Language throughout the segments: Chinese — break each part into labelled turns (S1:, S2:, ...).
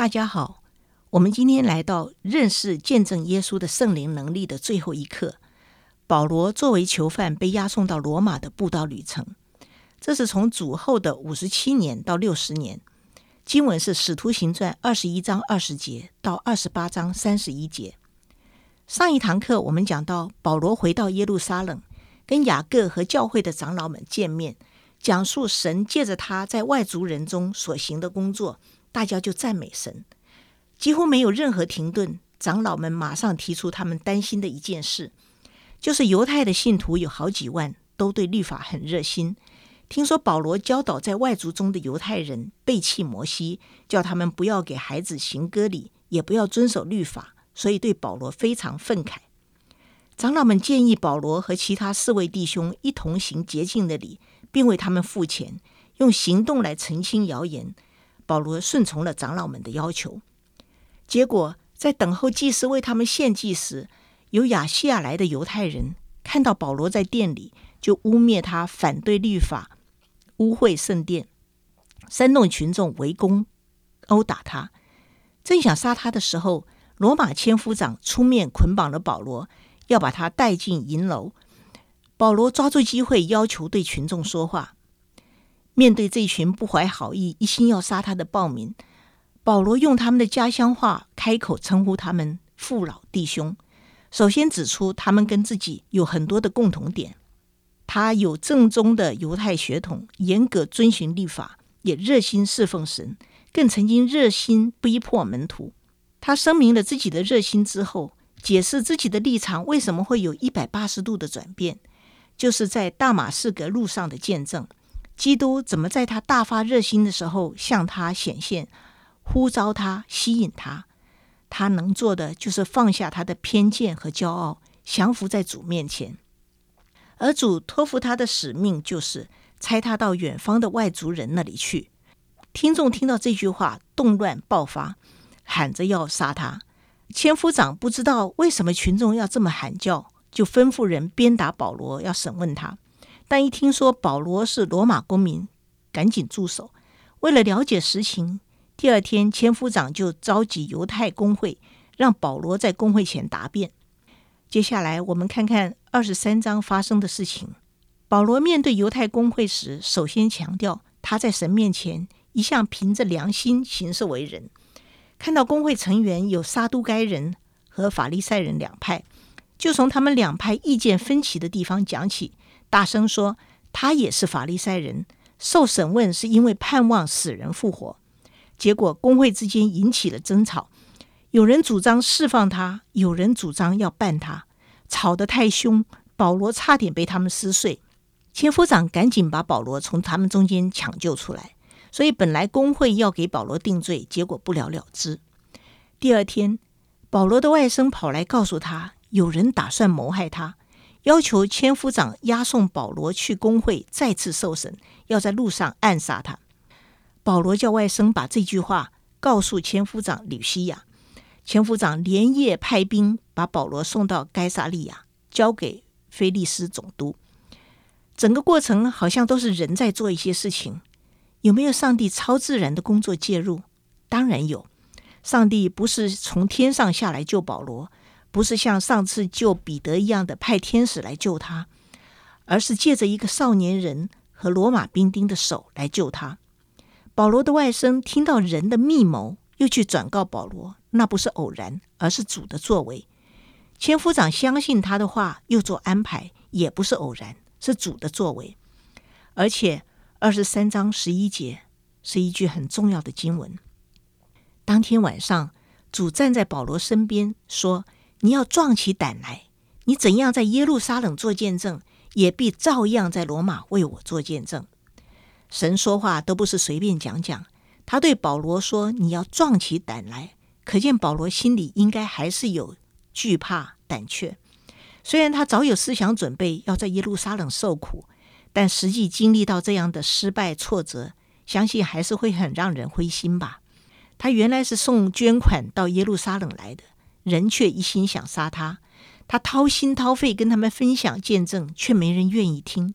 S1: 大家好，我们今天来到认识见证耶稣的圣灵能力的最后一课。保罗作为囚犯被押送到罗马的布道旅程，这是从主后的五十七年到六十年。经文是《使徒行传》二十一章二十节到二十八章三十一节。上一堂课我们讲到，保罗回到耶路撒冷，跟雅各和教会的长老们见面，讲述神借着他在外族人中所行的工作。大家就赞美神，几乎没有任何停顿。长老们马上提出他们担心的一件事，就是犹太的信徒有好几万，都对律法很热心。听说保罗教导在外族中的犹太人背弃摩西，叫他们不要给孩子行割礼，也不要遵守律法，所以对保罗非常愤慨。长老们建议保罗和其他四位弟兄一同行洁净的礼，并为他们付钱，用行动来澄清谣言。保罗顺从了长老们的要求，结果在等候祭司为他们献祭时，由亚细亚来的犹太人看到保罗在店里，就污蔑他反对律法、污秽圣殿，煽动群众围攻、殴打他。正想杀他的时候，罗马千夫长出面捆绑了保罗，要把他带进营楼。保罗抓住机会，要求对群众说话。面对这群不怀好意、一心要杀他的暴民，保罗用他们的家乡话开口称呼他们父老弟兄。首先指出他们跟自己有很多的共同点：他有正宗的犹太血统，严格遵循律法，也热心侍奉神，更曾经热心逼迫门徒。他声明了自己的热心之后，解释自己的立场为什么会有一百八十度的转变，就是在大马士革路上的见证。基督怎么在他大发热心的时候向他显现，呼召他，吸引他？他能做的就是放下他的偏见和骄傲，降服在主面前。而主托付他的使命就是差他到远方的外族人那里去。听众听到这句话，动乱爆发，喊着要杀他。千夫长不知道为什么群众要这么喊叫，就吩咐人鞭打保罗，要审问他。但一听说保罗是罗马公民，赶紧住手。为了了解实情，第二天千夫长就召集犹太公会，让保罗在公会前答辩。接下来我们看看二十三章发生的事情。保罗面对犹太公会时，首先强调他在神面前一向凭着良心行事为人。看到公会成员有撒都该人和法利赛人两派，就从他们两派意见分歧的地方讲起。大声说，他也是法利赛人，受审问是因为盼望死人复活。结果工会之间引起了争吵，有人主张释放他，有人主张要办他，吵得太凶，保罗差点被他们撕碎。千夫长赶紧把保罗从他们中间抢救出来，所以本来工会要给保罗定罪，结果不了了之。第二天，保罗的外甥跑来告诉他，有人打算谋害他。要求千夫长押送保罗去公会再次受审，要在路上暗杀他。保罗叫外甥把这句话告诉千夫长吕西亚，千夫长连夜派兵把保罗送到该撒利亚，交给菲利斯总督。整个过程好像都是人在做一些事情，有没有上帝超自然的工作介入？当然有，上帝不是从天上下来救保罗。不是像上次救彼得一样的派天使来救他，而是借着一个少年人和罗马兵丁的手来救他。保罗的外甥听到人的密谋，又去转告保罗，那不是偶然，而是主的作为。千夫长相信他的话，又做安排，也不是偶然，是主的作为。而且二十三章十一节是一句很重要的经文。当天晚上，主站在保罗身边说。你要壮起胆来，你怎样在耶路撒冷做见证，也必照样在罗马为我做见证。神说话都不是随便讲讲，他对保罗说：“你要壮起胆来。”可见保罗心里应该还是有惧怕、胆怯。虽然他早有思想准备要在耶路撒冷受苦，但实际经历到这样的失败挫折，相信还是会很让人灰心吧。他原来是送捐款到耶路撒冷来的。人却一心想杀他，他掏心掏肺跟他们分享见证，却没人愿意听。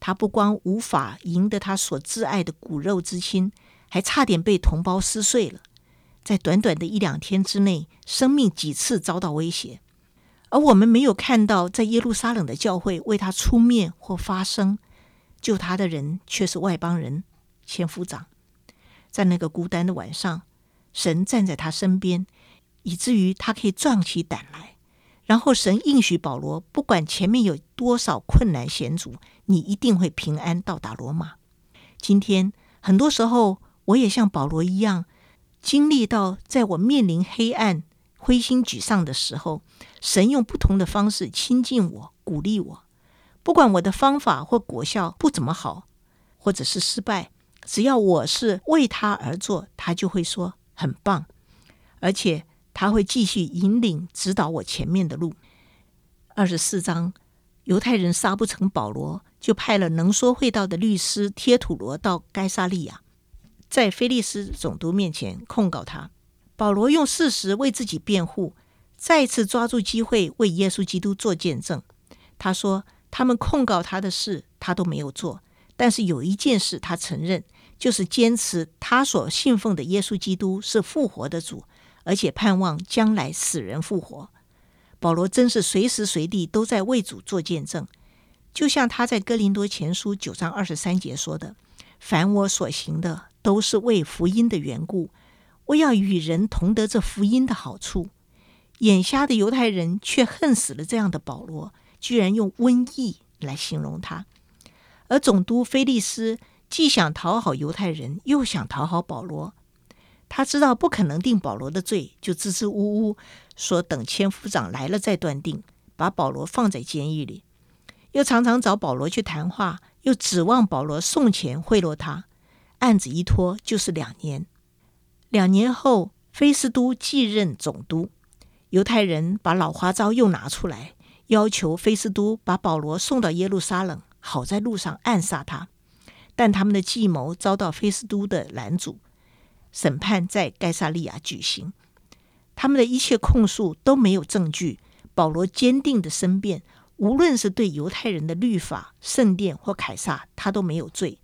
S1: 他不光无法赢得他所挚爱的骨肉之亲，还差点被同胞撕碎了。在短短的一两天之内，生命几次遭到威胁，而我们没有看到在耶路撒冷的教会为他出面或发声，救他的人却是外邦人千夫长。在那个孤单的晚上，神站在他身边，以至于他可以壮起胆来。然后神应许保罗，不管前面有多少困难险阻，你一定会平安到达罗马。今天很多时候，我也像保罗一样，经历到在我面临黑暗、灰心沮丧的时候，神用不同的方式亲近我、鼓励我。不管我的方法或果效不怎么好，或者是失败，只要我是为他而做，他就会说很棒，而且。他会继续引领、指导我前面的路。二十四章，犹太人杀不成保罗，就派了能说会道的律师贴土罗到该撒利亚，在菲利斯总督面前控告他。保罗用事实为自己辩护，再次抓住机会为耶稣基督做见证。他说：“他们控告他的事，他都没有做，但是有一件事他承认，就是坚持他所信奉的耶稣基督是复活的主。”而且盼望将来死人复活，保罗真是随时随地都在为主做见证，就像他在哥林多前书九章二十三节说的：“凡我所行的，都是为福音的缘故，我要与人同得这福音的好处。”眼瞎的犹太人却恨死了这样的保罗，居然用瘟疫来形容他。而总督菲利斯既想讨好犹太人，又想讨好保罗。他知道不可能定保罗的罪，就支支吾吾说等千夫长来了再断定，把保罗放在监狱里。又常常找保罗去谈话，又指望保罗送钱贿赂他。案子一拖就是两年。两年后，菲斯都继任总督，犹太人把老花招又拿出来，要求菲斯都把保罗送到耶路撒冷，好在路上暗杀他。但他们的计谋遭到菲斯都的拦阻。审判在盖萨利亚举行，他们的一切控诉都没有证据。保罗坚定地申辩，无论是对犹太人的律法、圣殿或凯撒，他都没有罪。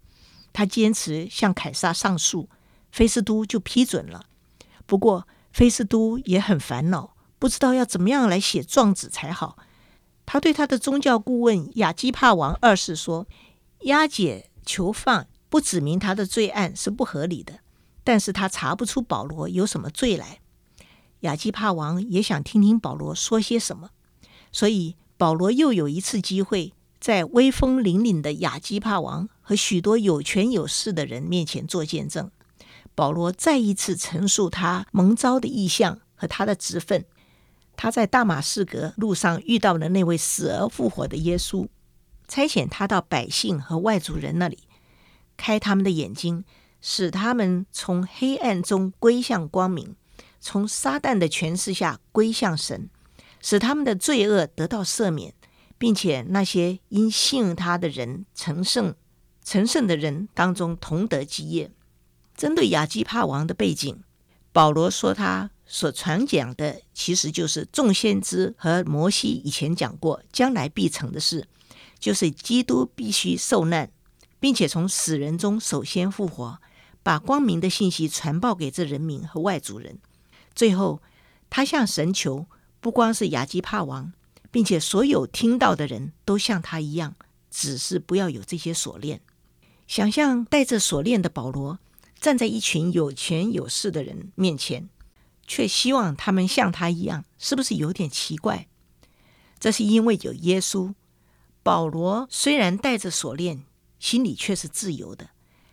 S1: 他坚持向凯撒上诉，菲斯都就批准了。不过，菲斯都也很烦恼，不知道要怎么样来写状纸才好。他对他的宗教顾问亚基帕王二世说：“押解囚犯不指明他的罪案是不合理的。”但是他查不出保罗有什么罪来，亚基帕王也想听听保罗说些什么，所以保罗又有一次机会，在威风凛凛的亚基帕王和许多有权有势的人面前做见证。保罗再一次陈述他蒙召的意向和他的职分。他在大马士革路上遇到了那位死而复活的耶稣，差遣他到百姓和外族人那里，开他们的眼睛。使他们从黑暗中归向光明，从撒旦的权势下归向神，使他们的罪恶得到赦免，并且那些因信他的人成圣、成圣的人当中同得基业。针对亚基帕王的背景，保罗说他所传讲的其实就是众先知和摩西以前讲过将来必成的事，就是基督必须受难，并且从死人中首先复活。把光明的信息传报给这人民和外族人。最后，他向神求，不光是亚基帕王，并且所有听到的人都像他一样，只是不要有这些锁链。想象带着锁链的保罗站在一群有权有势的人面前，却希望他们像他一样，是不是有点奇怪？这是因为有耶稣。保罗虽然带着锁链，心里却是自由的。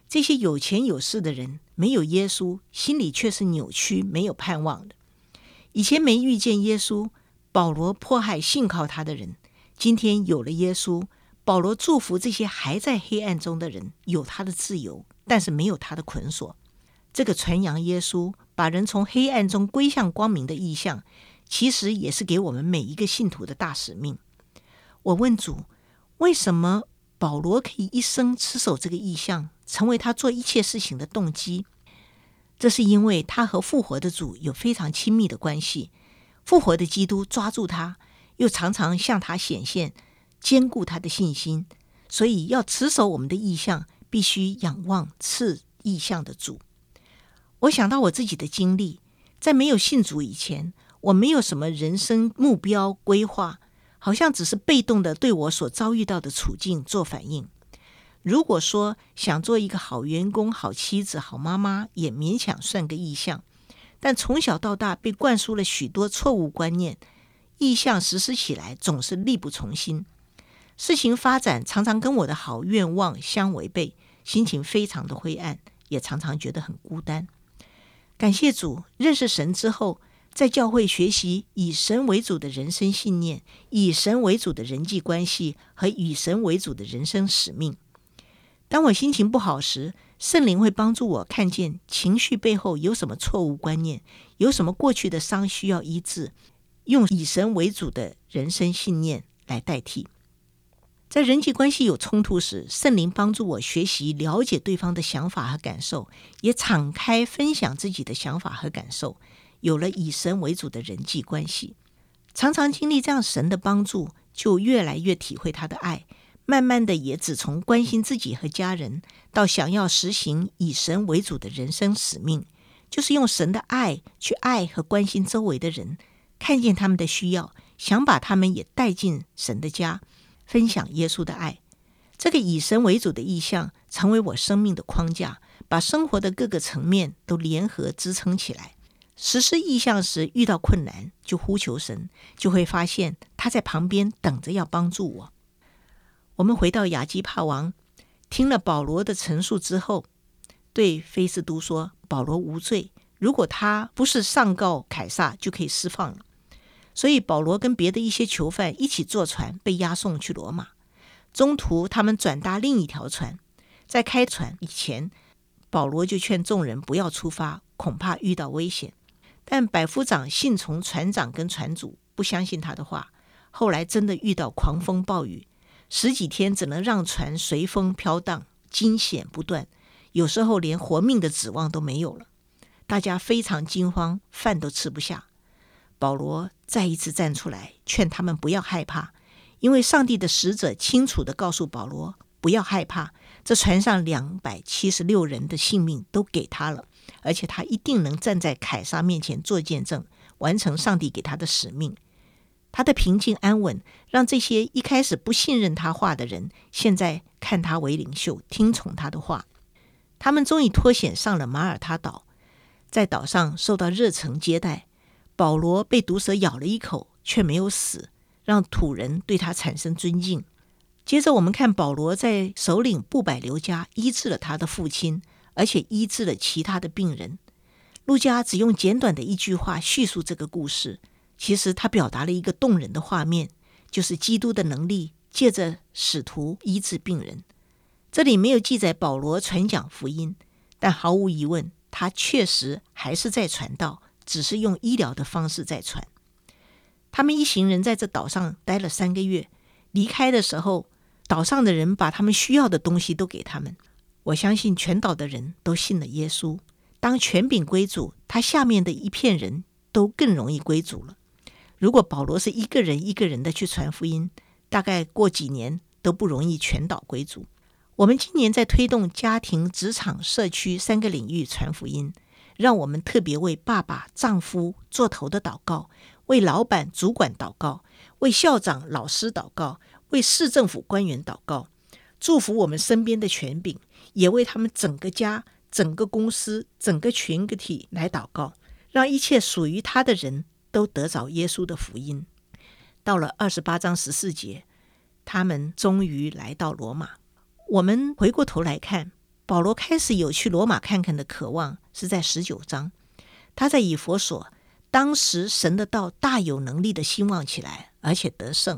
S1: 这些有钱有势的人没有耶稣，心里却是扭曲、没有盼望的。以前没遇见耶稣，保罗迫害信靠他的人；今天有了耶稣，保罗祝福这些还在黑暗中的人有他的自由，但是没有他的捆锁。这个传扬耶稣，把人从黑暗中归向光明的意向，其实也是给我们每一个信徒的大使命。我问主，为什么保罗可以一生持守这个意向？成为他做一切事情的动机，这是因为他和复活的主有非常亲密的关系。复活的基督抓住他，又常常向他显现，坚固他的信心。所以，要持守我们的意向，必须仰望赐意向的主。我想到我自己的经历，在没有信主以前，我没有什么人生目标规划，好像只是被动的对我所遭遇到的处境做反应。如果说想做一个好员工、好妻子、好妈妈，也勉强算个意向。但从小到大被灌输了许多错误观念，意向实施起来总是力不从心。事情发展常常跟我的好愿望相违背，心情非常的灰暗，也常常觉得很孤单。感谢主，认识神之后，在教会学习以神为主的人生信念，以神为主的人际关系和以神为主的人生使命。当我心情不好时，圣灵会帮助我看见情绪背后有什么错误观念，有什么过去的伤需要医治，用以神为主的人生信念来代替。在人际关系有冲突时，圣灵帮助我学习了解对方的想法和感受，也敞开分享自己的想法和感受，有了以神为主的人际关系。常常经历这样神的帮助，就越来越体会他的爱，慢慢的也只从关心自己和家人，到想要实行以神为主的人生使命，就是用神的爱去爱和关心周围的人，看见他们的需要，想把他们也带进神的家。分享耶稣的爱，这个以神为主的意向，成为我生命的框架，把生活的各个层面都联合支撑起来。实施意向时遇到困难，就呼求神，就会发现他在旁边等着要帮助我。我们回到亚基帕王，听了保罗的陈述之后，对菲斯都说：“保罗无罪，如果他不是上告凯撒，就可以释放了。”所以，保罗跟别的一些囚犯一起坐船，被押送去罗马。中途，他们转搭另一条船，在开船以前，保罗就劝众人不要出发，恐怕遇到危险。但百夫长信从船长跟船主，不相信他的话。后来真的遇到狂风暴雨，十几天只能让船随风飘荡，惊险不断，有时候连活命的指望都没有了。大家非常惊慌，饭都吃不下。保罗再一次站出来，劝他们不要害怕，因为上帝的使者清楚地告诉保罗不要害怕。这船上两百七十六人的性命都给他了，而且他一定能站在凯撒面前做见证，完成上帝给他的使命。他的平静安稳，让这些一开始不信任他话的人，现在看他为领袖，听从他的话。他们终于脱险上了马耳他岛，在岛上受到热诚接待。保罗被毒蛇咬了一口，却没有死，让土人对他产生尊敬。接着，我们看保罗在首领布百留家医治了他的父亲，而且医治了其他的病人。路加只用简短的一句话叙述这个故事，其实他表达了一个动人的画面，就是基督的能力借着使徒医治病人。这里没有记载保罗传讲福音，但毫无疑问，他确实还是在传道。只是用医疗的方式在传。他们一行人在这岛上待了三个月，离开的时候，岛上的人把他们需要的东西都给他们。我相信全岛的人都信了耶稣。当权柄归主，他下面的一片人都更容易归主了。如果保罗是一个人一个人的去传福音，大概过几年都不容易全岛归主。我们今年在推动家庭、职场、社区三个领域传福音。让我们特别为爸爸、丈夫做头的祷告，为老板、主管祷告，为校长、老师祷告，为市政府官员祷告，祝福我们身边的权柄，也为他们整个家、整个公司、整个群体来祷告，让一切属于他的人都得着耶稣的福音。到了二十八章十四节，他们终于来到罗马。我们回过头来看。保罗开始有去罗马看看的渴望，是在十九章。他在以弗所，当时神的道大有能力的兴旺起来，而且得胜。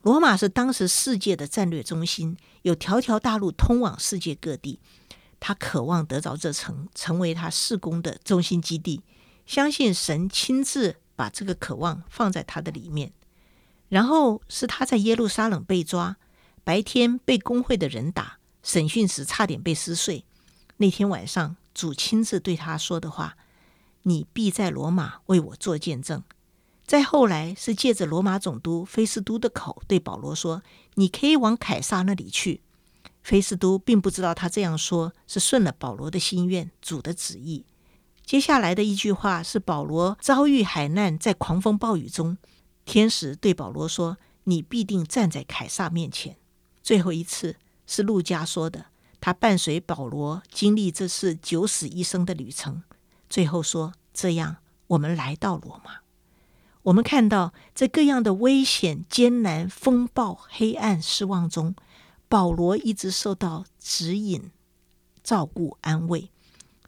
S1: 罗马是当时世界的战略中心，有条条大路通往世界各地。他渴望得着这城，成为他事工的中心基地。相信神亲自把这个渴望放在他的里面。然后是他在耶路撒冷被抓，白天被工会的人打。审讯时差点被撕碎。那天晚上，主亲自对他说的话：“你必在罗马为我做见证。”再后来是借着罗马总督菲斯都的口对保罗说：“你可以往凯撒那里去。”菲斯都并不知道他这样说是顺了保罗的心愿，主的旨意。接下来的一句话是保罗遭遇海难，在狂风暴雨中，天使对保罗说：“你必定站在凯撒面前。”最后一次是路加说的，他伴随保罗经历这次九死一生的旅程，最后说：“这样，我们来到罗马。”我们看到，在各样的危险、艰难、风暴、黑暗、失望中，保罗一直受到指引、照顾、安慰。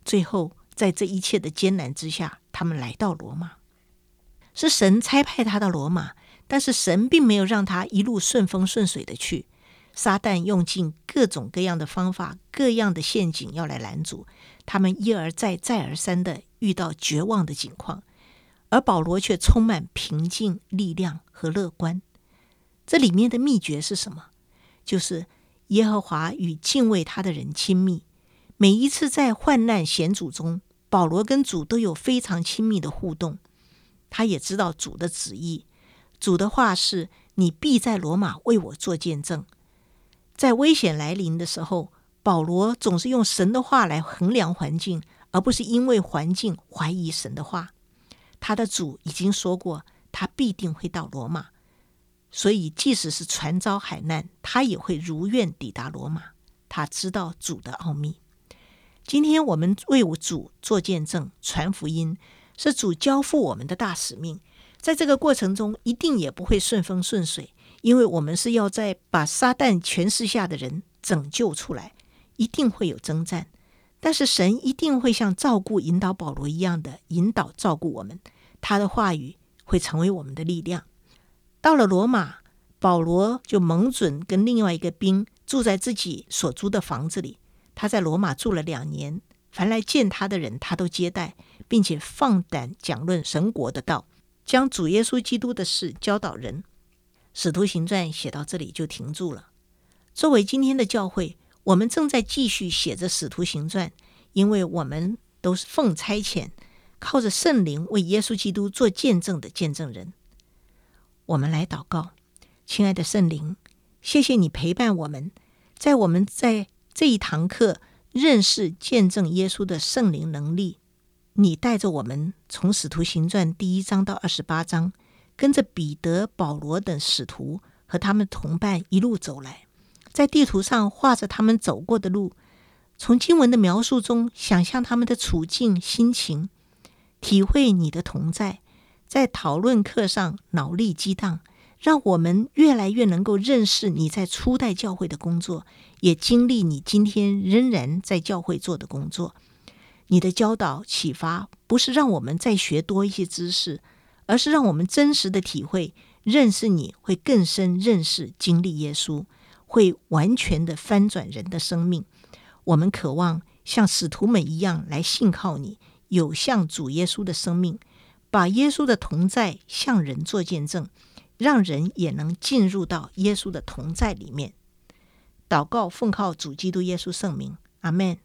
S1: 最后，在这一切的艰难之下，他们来到罗马。是神差派他到罗马，但是神并没有让他一路顺风顺水的去。撒旦用尽各种各样的方法、各样的陷阱要来拦阻他们，一而再、再而三的遇到绝望的境况。而保罗却充满平静、力量和乐观。这里面的秘诀是什么？就是耶和华与敬畏他的人亲密。每一次在患难险阻中，保罗跟主都有非常亲密的互动。他也知道主的旨意。主的话是：“你必在罗马为我做见证。”在危险来临的时候，保罗总是用神的话来衡量环境，而不是因为环境怀疑神的话。他的主已经说过，他必定会到罗马，所以即使是船遭海难，他也会如愿抵达罗马。他知道主的奥秘。今天我们为主做见证、传福音，是主交付我们的大使命。在这个过程中，一定也不会顺风顺水，因为我们是要在把撒旦权势下的人拯救出来，一定会有征战。但是神一定会像照顾、引导保罗一样的引导、照顾我们。他的话语会成为我们的力量。到了罗马，保罗就蒙准跟另外一个兵住在自己所租的房子里。他在罗马住了两年，凡来见他的人，他都接待，并且放胆讲论神国的道，将主耶稣基督的事教导人。使徒行传写到这里就停住了。作为今天的教会，我们正在继续写着使徒行传，因为我们都是奉差遣。靠着圣灵为耶稣基督做见证的见证人，我们来祷告，亲爱的圣灵，谢谢你陪伴我们，在我们在这一堂课认识见证耶稣的圣灵能力。你带着我们从使徒行传第一章到二十八章，跟着彼得、保罗等使徒和他们同伴一路走来，在地图上画着他们走过的路，从经文的描述中想象他们的处境、心情。体会你的同在，在讨论课上脑力激荡，让我们越来越能够认识你在初代教会的工作，也经历你今天仍然在教会做的工作。你的教导启发不是让我们再学多一些知识，而是让我们真实的体会认识你会更深认识经历耶稣，会完全的翻转人的生命。我们渴望像使徒们一样来信靠你。有像主耶稣的生命，把耶稣的同在向人做见证，让人也能进入到耶稣的同在里面。祷告奉靠主基督耶稣圣名，阿门。